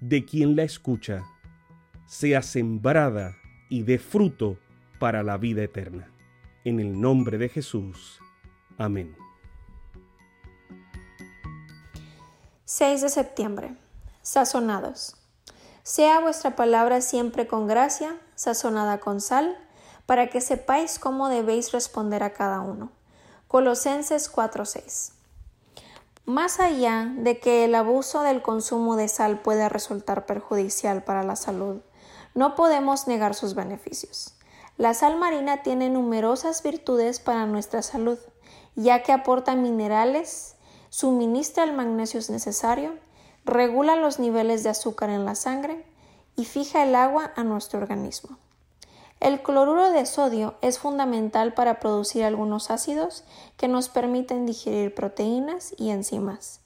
de quien la escucha, sea sembrada y dé fruto para la vida eterna. En el nombre de Jesús. Amén. 6 de septiembre. Sazonados. Sea vuestra palabra siempre con gracia, sazonada con sal, para que sepáis cómo debéis responder a cada uno. Colosenses 4:6. Más allá de que el abuso del consumo de sal pueda resultar perjudicial para la salud, no podemos negar sus beneficios. La sal marina tiene numerosas virtudes para nuestra salud, ya que aporta minerales, suministra el magnesio necesario, regula los niveles de azúcar en la sangre y fija el agua a nuestro organismo. El cloruro de sodio es fundamental para producir algunos ácidos que nos permiten digerir proteínas y enzimas.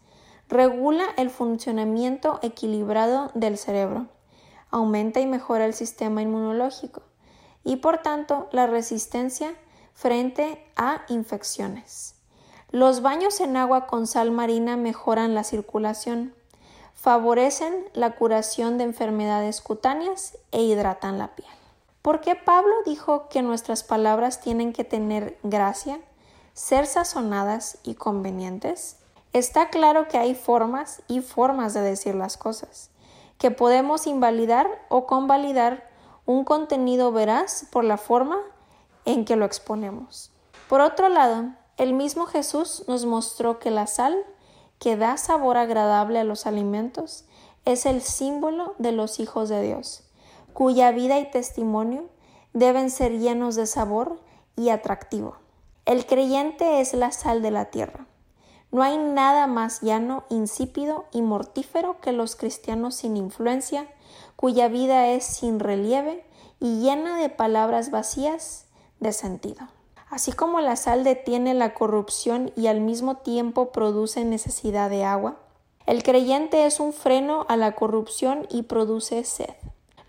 Regula el funcionamiento equilibrado del cerebro. Aumenta y mejora el sistema inmunológico y por tanto la resistencia frente a infecciones. Los baños en agua con sal marina mejoran la circulación, favorecen la curación de enfermedades cutáneas e hidratan la piel. ¿Por qué Pablo dijo que nuestras palabras tienen que tener gracia, ser sazonadas y convenientes? Está claro que hay formas y formas de decir las cosas, que podemos invalidar o convalidar un contenido veraz por la forma en que lo exponemos. Por otro lado, el mismo Jesús nos mostró que la sal, que da sabor agradable a los alimentos, es el símbolo de los hijos de Dios cuya vida y testimonio deben ser llenos de sabor y atractivo. El creyente es la sal de la tierra. No hay nada más llano, insípido y mortífero que los cristianos sin influencia, cuya vida es sin relieve y llena de palabras vacías de sentido. Así como la sal detiene la corrupción y al mismo tiempo produce necesidad de agua, el creyente es un freno a la corrupción y produce sed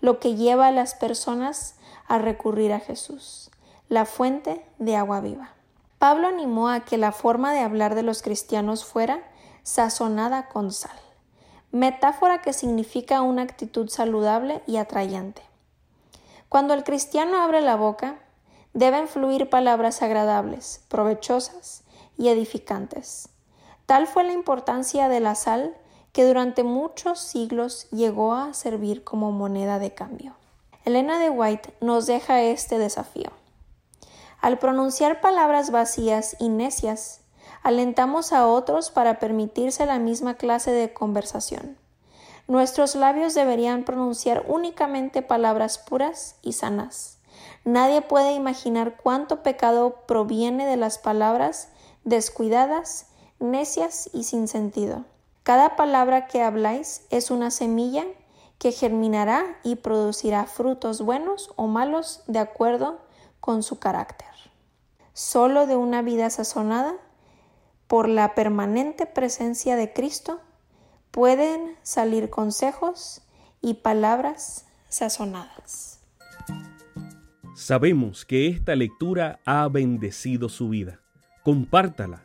lo que lleva a las personas a recurrir a Jesús, la fuente de agua viva. Pablo animó a que la forma de hablar de los cristianos fuera sazonada con sal, metáfora que significa una actitud saludable y atrayente. Cuando el cristiano abre la boca, deben fluir palabras agradables, provechosas y edificantes. Tal fue la importancia de la sal que durante muchos siglos llegó a servir como moneda de cambio. Elena de White nos deja este desafío. Al pronunciar palabras vacías y necias, alentamos a otros para permitirse la misma clase de conversación. Nuestros labios deberían pronunciar únicamente palabras puras y sanas. Nadie puede imaginar cuánto pecado proviene de las palabras descuidadas, necias y sin sentido. Cada palabra que habláis es una semilla que germinará y producirá frutos buenos o malos de acuerdo con su carácter. Solo de una vida sazonada por la permanente presencia de Cristo pueden salir consejos y palabras sazonadas. Sabemos que esta lectura ha bendecido su vida. Compártala,